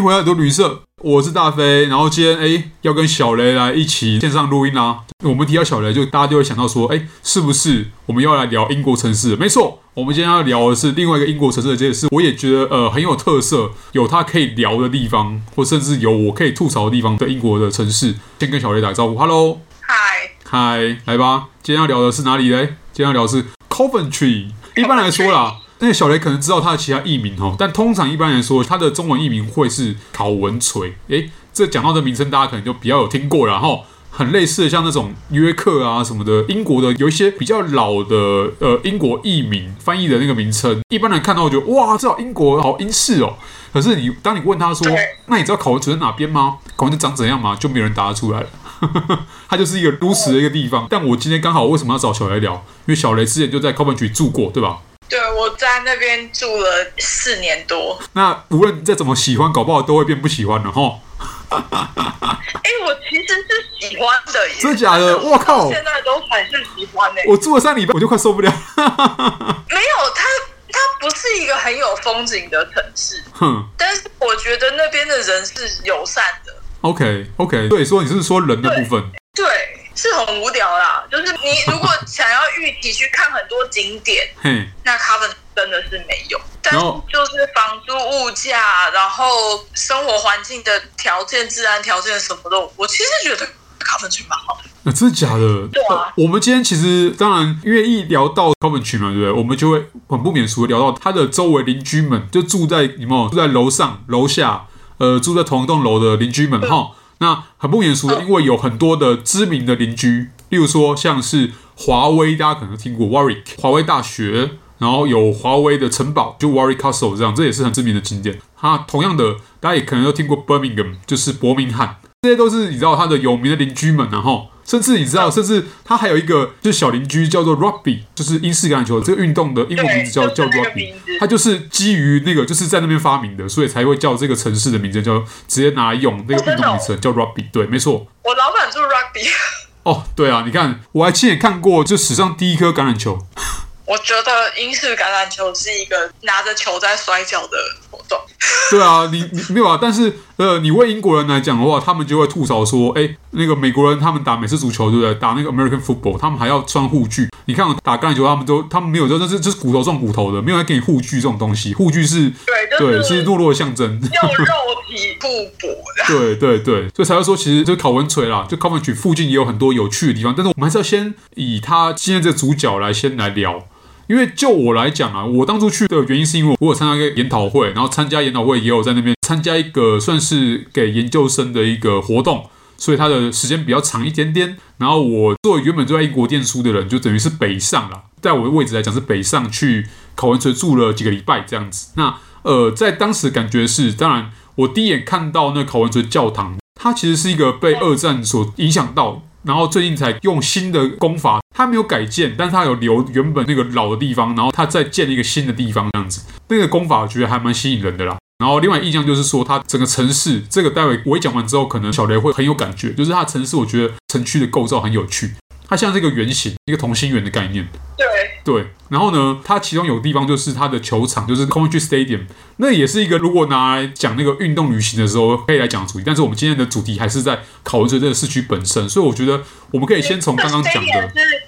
回来，德旅社，我是大飞。然后今天哎，要跟小雷来一起线上录音啦、啊。我们提到小雷，就大家就会想到说，哎，是不是我们要来聊英国城市？没错，我们今天要聊的是另外一个英国城市的这件事。我也觉得呃很有特色，有它可以聊的地方，或甚至有我可以吐槽的地方的英国的城市。先跟小雷打个招呼，Hello，嗨，嗨，来吧。今天要聊的是哪里嘞？今天要聊的是 Coventry。一般来说啦。那个小雷可能知道他的其他译名哦，但通常一般来说，他的中文译名会是考文垂。诶，这讲到的名称，大家可能就比较有听过了哈。很类似的，像那种约克啊什么的，英国的有一些比较老的呃英国译名翻译的那个名称，一般人看到觉得哇，这英国好英式哦。可是你当你问他说，那你知道考文垂在哪边吗？考文垂长怎样吗？就没有人答得出来了。它就是一个如此的一个地方。但我今天刚好为什么要找小雷聊？因为小雷之前就在 Coventry 住过，对吧？对，我在那边住了四年多。那无论再怎么喜欢，搞不好都会变不喜欢了哈。哎，我其实是喜欢的耶，真的假的？我靠，现在都还是喜欢的。我住了三礼拜，我就快受不了。没有，它它不是一个很有风景的城市。哼，但是我觉得那边的人是友善的。OK OK，对，所以你是说人的部分？对。是很无聊啦，就是你如果 想要预期去看很多景点，那 Coventry 真的是没有。但就是房租、物价，然后生活环境的条件、治安条件什么的，我其实觉得 Coventry 蛮好的。那、啊、真的假的？对啊。我们今天其实当然，因为一聊到 Coventry 嘛，对不对？我们就会很不免俗的聊到他的周围邻居们，就住在你们住在楼上、楼下，呃，住在同一栋楼的邻居们，哈。那很不严肃的，因为有很多的知名的邻居，例如说像是华威，大家可能听过 Warwick 华威大学，然后有华威的城堡，就 Warwick Castle 这样，这也是很知名的景点。它同样的，大家也可能都听过 Birmingham，就是伯明翰，这些都是你知道它的有名的邻居们，然后。甚至你知道，甚至他还有一个就是小邻居叫做 Rugby，就是英式橄榄球这个运动的英文名字叫叫 Rugby，它就是基于那个就是在那边发明的，所以才会叫这个城市的名字叫直接拿来用那个运动名称叫 Rugby，对，没错。我老板住 Rugby。哦，对啊，你看，我还亲眼看过就史上第一颗橄榄球。我觉得英式橄榄球是一个拿着球在摔跤的活动。对啊，你你没有啊？但是呃，你问英国人来讲的话，他们就会吐槽说，哎，那个美国人他们打美式足球，对不对？打那个 American football，他们还要穿护具。你看打橄榄球，他们都他们没有，就那是就是骨头撞骨头的，没有人给你护具这种东西。护具是对，对，是懦弱的象征，用肉体互补的。对对对，所以才会说，其实就考文垂啦，就 Coventry 附近也有很多有趣的地方。但是我们还是要先以他今天这个主角来先来聊。因为就我来讲啊，我当初去的原因是因为我有参加一个研讨会，然后参加研讨会也有在那边参加一个算是给研究生的一个活动，所以它的时间比较长一点点。然后我作为原本就在英国念书的人，就等于是北上了，在我的位置来讲是北上去考文垂住了几个礼拜这样子。那呃，在当时感觉是，当然我第一眼看到那考文垂教堂，它其实是一个被二战所影响到。然后最近才用新的工法，它没有改建，但是它有留原本那个老的地方，然后它再建一个新的地方，这样子，那个功法我觉得还蛮吸引人的啦。然后另外印象就是说，它整个城市，这个待会我一讲完之后，可能小雷会很有感觉，就是它城市，我觉得城区的构造很有趣，它像这个圆形，一个同心圆的概念。对。对，然后呢，它其中有地方就是它的球场，就是 Coventry Stadium，那也是一个如果拿来讲那个运动旅行的时候可以来讲的主题。但是我们今天的主题还是在考文垂这个市区本身，所以我觉得我们可以先从刚刚讲的是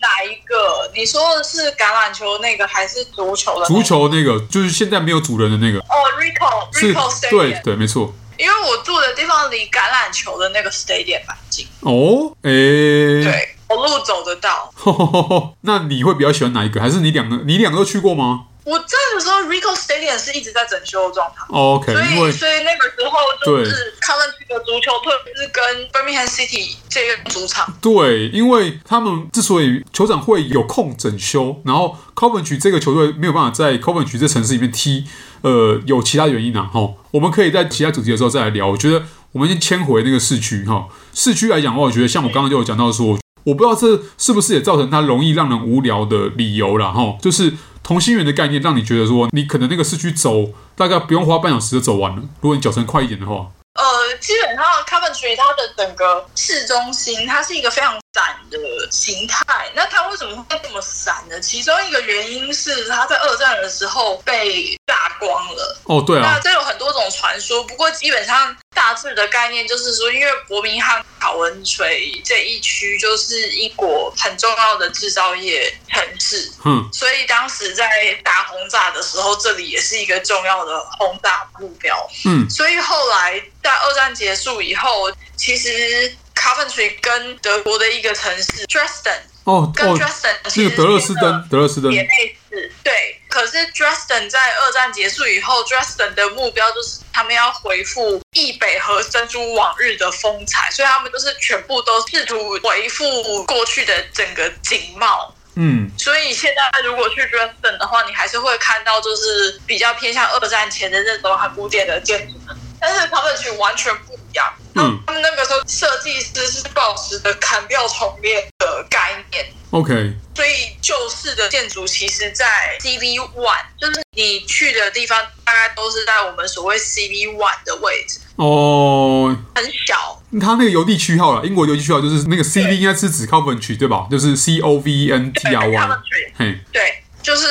哪一个？你说的是橄榄球那个还是足球的、那个？足球那个就是现在没有主人的那个。哦、oh,，Ricoh，Ricoh Stadium。对对，没错。因为我住的地方离橄榄球的那个 Stadium 蛮近。哦，哎，对。走路走得到，那你会比较喜欢哪一个？还是你两个？你两个都去过吗？我在的时候，Ricoh Stadium 是一直在整修的状态。OK，所以所以那个时候就是 Coventry 的足球队是跟 Birmingham City 借用主场。对，因为他们之所以球场会有空整修，然后 Coventry 这个球队没有办法在 Coventry 这城市里面踢，呃，有其他原因啊。哈，我们可以在其他主题的时候再来聊。我觉得我们先迁回那个市区哈，市区来讲的话，我觉得像我刚刚就有讲到说。我不知道这是不是也造成它容易让人无聊的理由了哈，就是同心圆的概念，让你觉得说你可能那个市区走大概不用花半小时就走完了，如果你脚程快一点的话。呃，基本上 Coventry 它的整个市中心，它是一个非常窄的形态。那它为什么会这么散呢？其中一个原因是它在二战的时候被炸光了。哦，对啊。那这有很多种传说。不过基本上大致的概念就是说，因为伯明翰考文垂这一区就是英国很重要的制造业城市，嗯，所以当时在打轰炸的时候，这里也是一个重要的轰炸目标，嗯，所以后来在二战结束以后，其实 Coventry 跟德国的一个城市 Dresden。哦，跟 Dresden 那个德勒斯登，德勒斯登也类似，对。可是 Dresden 在二战结束以后，Dresden 的目标就是他们要恢复易北河珍珠往日的风采，所以他们就是全部都试图恢复过去的整个景貌。嗯，所以现在如果去 Dresden 的话，你还是会看到就是比较偏向二战前的那种很古典的建筑，但是他们却完全不一样。嗯，他们那个时候设计师是保持着砍掉重练的概念。OK，所以旧式的建筑其实，在 CV One，就是你去的地方，大概都是在我们所谓 CV One 的位置。哦，很小。它那个邮递区号了，英国邮递区号就是那个 CV，应该是指 Coventry 对吧？就是 C O V E N T R Y。嘿，对。就是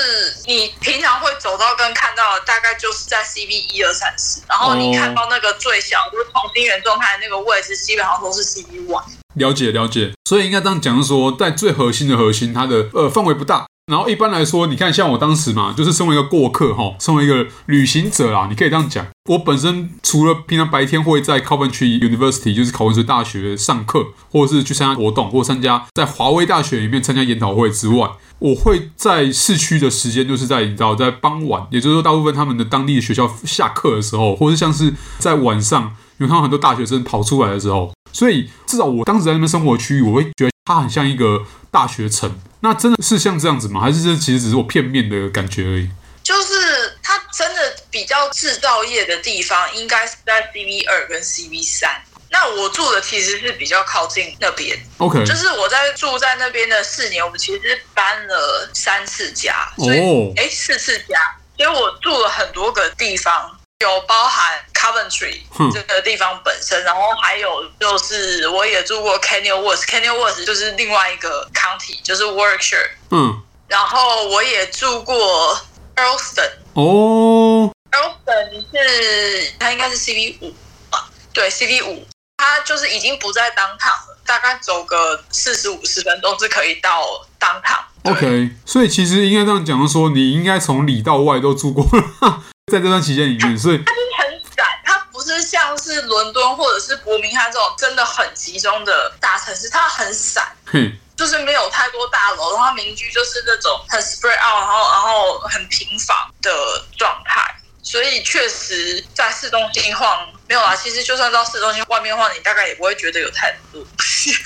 你平常会走到跟看到的，大概就是在 CB 一二三四，然后你看到那个最小，就是同心圆状态的那个位置，基本上都是 CB one。了解了解，所以应该这样讲，说在最核心的核心，它的呃范围不大。然后一般来说，你看像我当时嘛，就是身为一个过客哈，身为一个旅行者啦，你可以这样讲。我本身除了平常白天会在 Coventry University，就是考文垂大学上课，或者是去参加活动，或参加在华威大学里面参加研讨会之外，我会在市区的时间，就是在你知道，在傍晚，也就是说大部分他们的当地的学校下课的时候，或者是像是在晚上，因为他们很多大学生跑出来的时候，所以至少我当时在那边生活区域，我会觉得它很像一个大学城。那真的是像这样子吗？还是这其实只是我片面的感觉而已？就是它真的比较制造业的地方，应该是在 CV 二跟 CV 三。那我住的其实是比较靠近那边。OK，就是我在住在那边的四年，我们其实搬了三次家，所以哎、oh. 四次家，所以我住了很多个地方。有包含 Coventry 这个地方本身，然后还有就是我也住过 Kenilworth，Kenilworth 就是另外一个 county，就是 Warwickshire。嗯，然后我也住过 Earlston。哦，Earlston 是它应该是 CV 五吧，对，CV 五，它就是已经不在 downtown 了，大概走个四十五十分钟是可以到 downtown。OK，所以其实应该这样讲，说你应该从里到外都住过了。在这段期间里面，所以它就是很散，它不是像是伦敦或者是伯明翰这种真的很集中的大城市，它很散，嗯，就是没有太多大楼，然后民居就是那种很 spread out，然后然后很平房的状态，所以确实在市中心晃没有啦。其实就算到市中心外面晃，你大概也不会觉得有太多东西，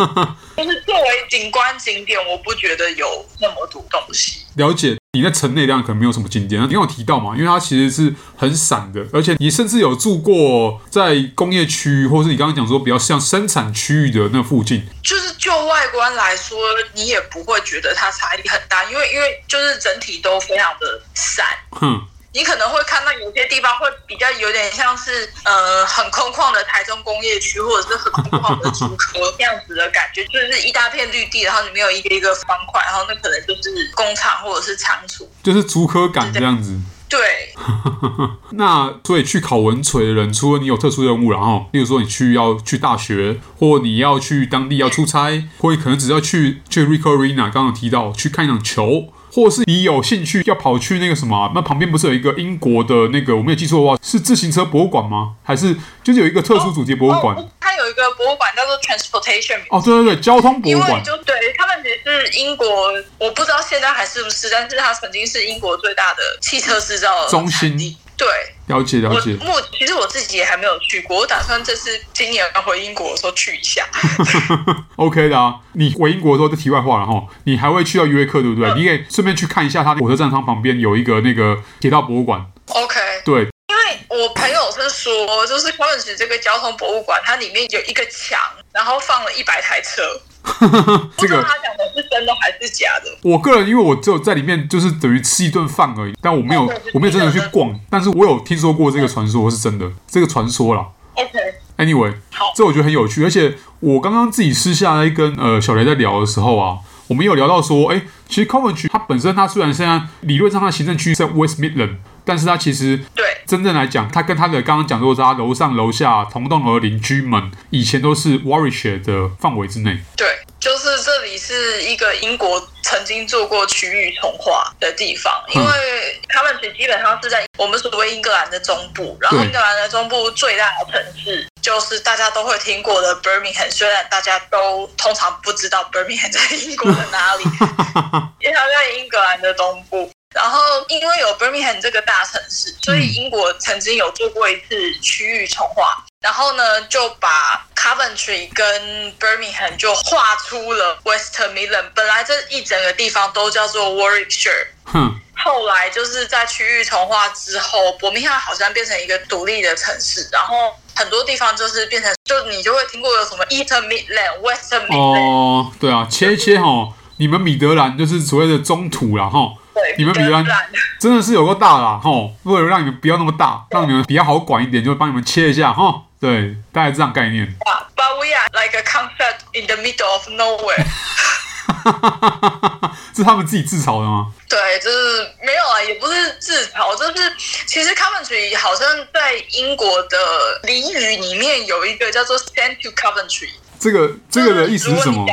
就是作为景观景点，我不觉得有那么多东西。了解。你在城内量可能没有什么景点，你有提到嘛？因为它其实是很散的，而且你甚至有住过在工业区，或是你刚刚讲说比较像生产区域的那附近。就是就外观来说，你也不会觉得它差异很大，因为因为就是整体都非常的散。哼。你可能会看到有些地方会比较有点像是呃很空旷的台中工业区，或者是很空旷的竹科这样子的感觉，就是一大片绿地，然后里面有一个一个方块，然后那可能就是工厂或者是仓储，就是竹科感这样子。对。那所以去考文垂的人，除了你有特殊任务，然后例如说你去要去大学，或你要去当地要出差，或可能只要去去 Ricoh Arena，刚刚提到去看一场球。或是你有兴趣要跑去那个什么，那旁边不是有一个英国的那个，我没有记错的话，是自行车博物馆吗？还是就是有一个特殊主题博物馆？哦，它有一个博物馆叫做 Transportation。哦，对对对，交通博物馆。就对他们也是英国，我不知道现在还是不是，但是它曾经是英国最大的汽车制造中心。对，了解了解。目其实我自己也还没有去过，我打算这次今年要回英国的时候去一下。OK 的啊，你回英国的时候，这题外话了哈，你还会去到约克对不对？嗯、你可以顺便去看一下，它火车站它旁边有一个那个铁道博物馆。OK，对，因为我朋友是说，就是考文垂这个交通博物馆，它里面有一个墙，然后放了一百台车。这个他讲的是真的还是假的？我个人因为我只有在里面就是等于吃一顿饭而已，但我没有我没有真的去逛，但是我有听说过这个传说是真的，这个传说啦。OK，Anyway，好，这我觉得很有趣，而且我刚刚自己私下来跟呃小雷在聊的时候啊，我们有聊到说，哎，其实 Coventry 它本身它虽然现在理论上它行政区是在 West Midland，但是它其实对。真正来讲，他跟他的刚刚讲说，他楼上楼下同栋楼的邻居们以前都是 Warwickshire 的范围之内。对，就是这里是一个英国曾经做过区域重划的地方，因为 Coventry 基本上是在我们所谓英格兰的中部，然后英格兰的中部最大的城市就是大家都会听过的 Birmingham，虽然大家都通常不知道 Birmingham 在英国的哪里，因为它在英格兰的东部。然后，因为有 Birmingham 这个大城市，所以英国曾经有做过一次区域重划，然后呢，就把 Coventry 跟 Birmingham 就划出了 West Midland。本来这一整个地方都叫做 Warwickshire，哼。后来就是在区域重划之后，伯明翰好像变成一个独立的城市，然后很多地方就是变成，就你就会听过有什么 East Midland、West Midland。哦，对啊，切一切哈，你们米德兰就是所谓的中土了哈。对，你们米德兰真的是有够大啦，吼！为了让你们不要那么大，让你们比较好管一点，就会帮你们切一下哈。对，大概这样概念。But we are like a concept in the middle of nowhere。是他们自己自嘲的吗？对，就是没有啊，也不是自嘲，就是其实 Coventry 好像在英国的俚语里面有一个叫做 “Send to Coventry”。这个这个的意思是什么？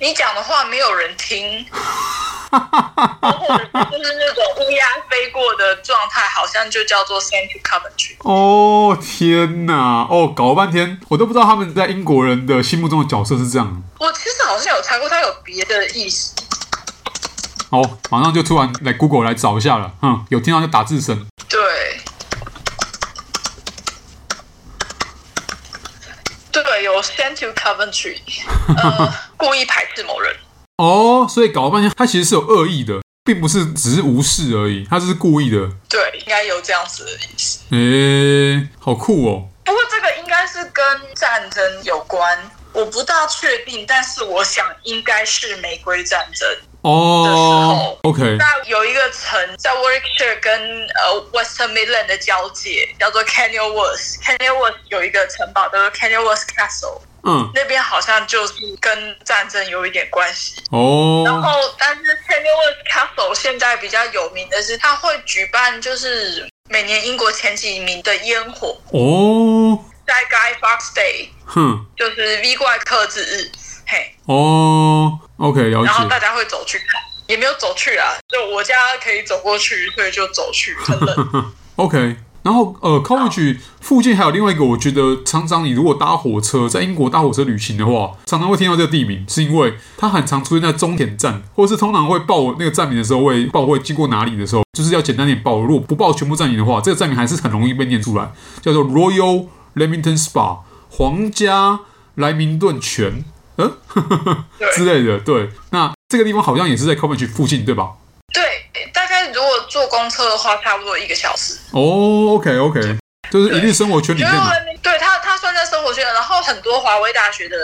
你讲的话没有人听。或者就是那种乌鸦飞过的状态，好像就叫做 Send to Coventry。哦天哪！哦，搞了半天，我都不知道他们在英国人的心目中的角色是这样。我其实好像有猜过，他有别的意思。哦，马上就突然来 Google 来找一下了。嗯，有听到就打字声。对。对，有 Send to Coventry。呃，故意排斥某人。哦，所以搞了半天，他其实是有恶意的，并不是只是无视而已，他这是故意的。对，应该有这样子的意思。诶，好酷哦！不过这个应该是跟战争有关，我不大确定，但是我想应该是玫瑰战争哦的时候。OK，那有一个城在 Warwickshire 跟呃 Western Midland 的交界，叫做 Kenilworth。Kenilworth 有一个城堡叫做 Kenilworth Castle。嗯，那边好像就是跟战争有一点关系。哦。然后，但是 Kenilworth Castle 现在比较有名的是，他会举办就是每年英国前几名的烟火。哦，在 Guy Fawkes Day，哼，就是 V 怪克制日，嘿，哦，OK，了解。然后大家会走去看，也没有走去啊，就我家可以走过去，所以就走去，很冷。OK。然后，呃，Coventry 附近还有另外一个，我觉得常常你如果搭火车在英国搭火车旅行的话，常常会听到这个地名，是因为它很常出现在终点站，或者是通常会报那个站名的时候会报会经过哪里的时候，就是要简单点报。如果不报全部站名的话，这个站名还是很容易被念出来，叫做 Royal Leamington Spa 皇家莱明顿泉，嗯，呵呵之类的。对，那这个地方好像也是在 Coventry 附近，对吧？坐公车的话，差不多一个小时。哦、oh,，OK OK，就是一定生活圈里面嘛。对他，他算在生活圈，然后很多华威大学的。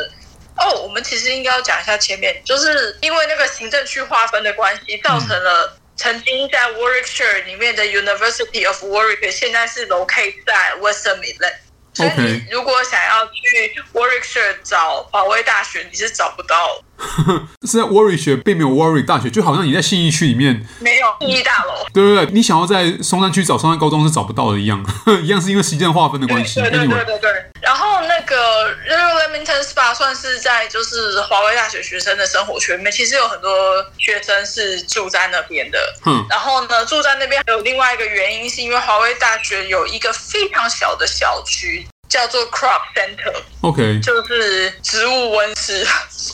哦，我们其实应该要讲一下前面，就是因为那个行政区划分的关系，造成了曾经在 Warwickshire 里面的 University of Warwick 现在是 locate 在 Western Midlands。所以你如果想要去 Warwickshire 找保卫大学，你是找不到。是在 Warwickshire 并没有 Warwick 大学，就好像你在信义区里面没有信义大楼。对对对，你想要在松山区找松山高中是找不到的一样，一样是因为时间划分的关系。对对对对对，对。然后那个 Royal Leamington Spa 算是在就是华威大学学生的生活圈里面，其实有很多学生是住在那边的。嗯。然后呢，住在那边还有另外一个原因，是因为华威大学有一个非常小的小区。叫做 Crop Center，OK，就是植物温室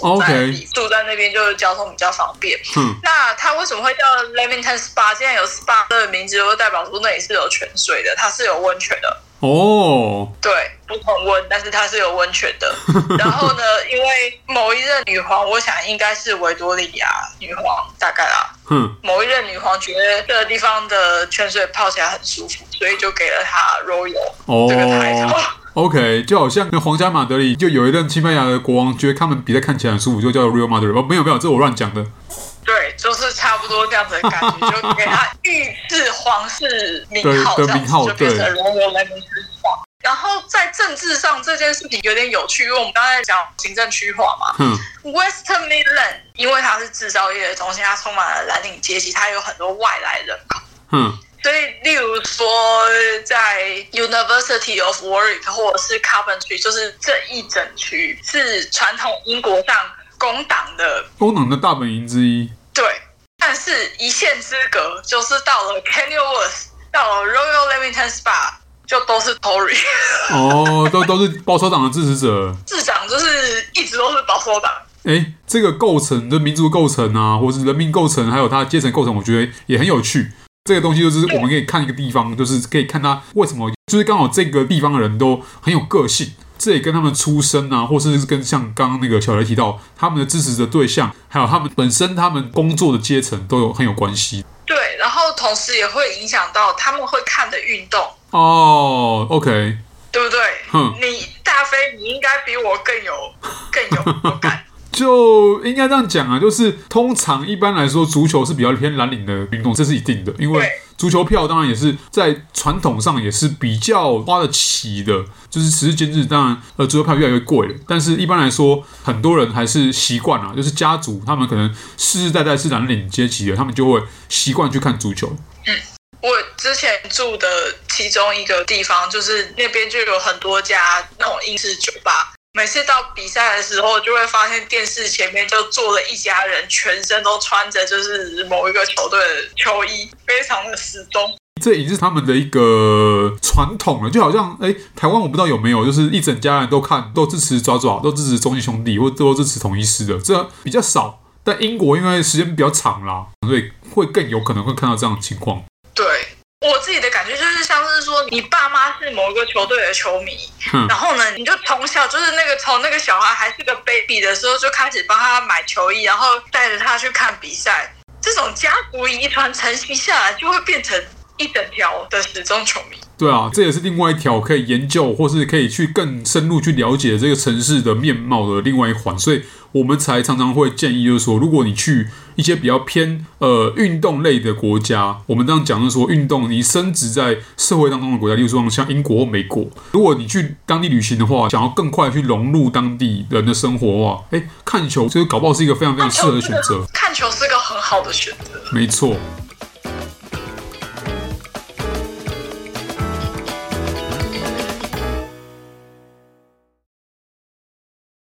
，OK，住在那边就是交通比较方便。嗯，那它为什么会叫 Leamington Spa？现在有 Spa 这个名字，就代表说那里是有泉水的，它是有温泉的。哦，对，不同温，但是它是有温泉的。然后呢，因为某一任女皇，我想应该是维多利亚女皇，大概啦。嗯，某一任女皇觉得这个地方的泉水泡起来很舒服，所以就给了她 Royal 这个抬头。OK，就好像那皇家马德里就有一任西班牙的国王，觉得他们比赛看起来很舒服，就叫 Real Madrid。哦，没有没有，这我乱讲的。对，就是差不多这样子的感觉，就给他御赐皇室名号，这样子就变成 Royal Leamington Spa。然后在政治上这件事情有点有趣，因为我们刚才讲行政区划嘛。嗯。Western Midland 因为它是制造业的中心，它充满了蓝领阶级，它有很多外来人口。嗯。所以，例如说，在 University of Warwick 或者是 Coventry，就是这一整区是传统英国上工党的工党的大本营之一。对，但是一线之隔，就是到了 Kenilworth，到了 Royal Leamington Spa，就都是 Tory。哦，都都是保守党的支持者。市长就是一直都是保守党。哎，这个构成的民族构成啊，或是人民构成，还有它阶层构成，我觉得也很有趣。这个东西就是我们可以看一个地方，就是可以看他为什么，就是刚好这个地方的人都很有个性，这也跟他们出身啊，或是跟像刚刚那个小雷提到他们的支持的对象，还有他们本身他们工作的阶层都有很有关系。对，然后同时也会影响到他们会看的运动。哦，OK，对不对？哼，你大飞，你应该比我更有更有感。就应该这样讲啊，就是通常一般来说，足球是比较偏蓝领的运动，这是一定的。因为足球票当然也是在传统上也是比较花得起的，就是时至今日，当然呃足球票越来越贵了。但是一般来说，很多人还是习惯啊，就是家族他们可能世世代代是蓝领阶级的，他们就会习惯去看足球。嗯，我之前住的其中一个地方，就是那边就有很多家那种英式酒吧。每次到比赛的时候，就会发现电视前面就坐了一家人，全身都穿着就是某一个球队的球衣，非常的死忠。这已经是他们的一个传统了，就好像哎，台湾我不知道有没有，就是一整家人都看，都支持爪爪，都支持中信兄弟，或都支持统一师的，这比较少。但英国因为时间比较长啦，所以会更有可能会看到这样的情况。对。我自己的感觉就是，像是说，你爸妈是某一个球队的球迷，嗯、然后呢，你就从小就是那个从那个小孩还是个 baby 的时候就开始帮他买球衣，然后带着他去看比赛，这种家族遗传承袭下来，就会变成一整条的时钟球迷。对啊，这也是另外一条可以研究，或是可以去更深入去了解这个城市的面貌的另外一环，所以我们才常常会建议，就是说，如果你去一些比较偏呃运动类的国家，我们这样讲就是说，运动你升值在社会当中的国家，例如说像英国或美国，如果你去当地旅行的话，想要更快去融入当地人的生活的话，哎，看球就是搞不好是一个非常非常适合的选择。看球是个很好的选择，没错。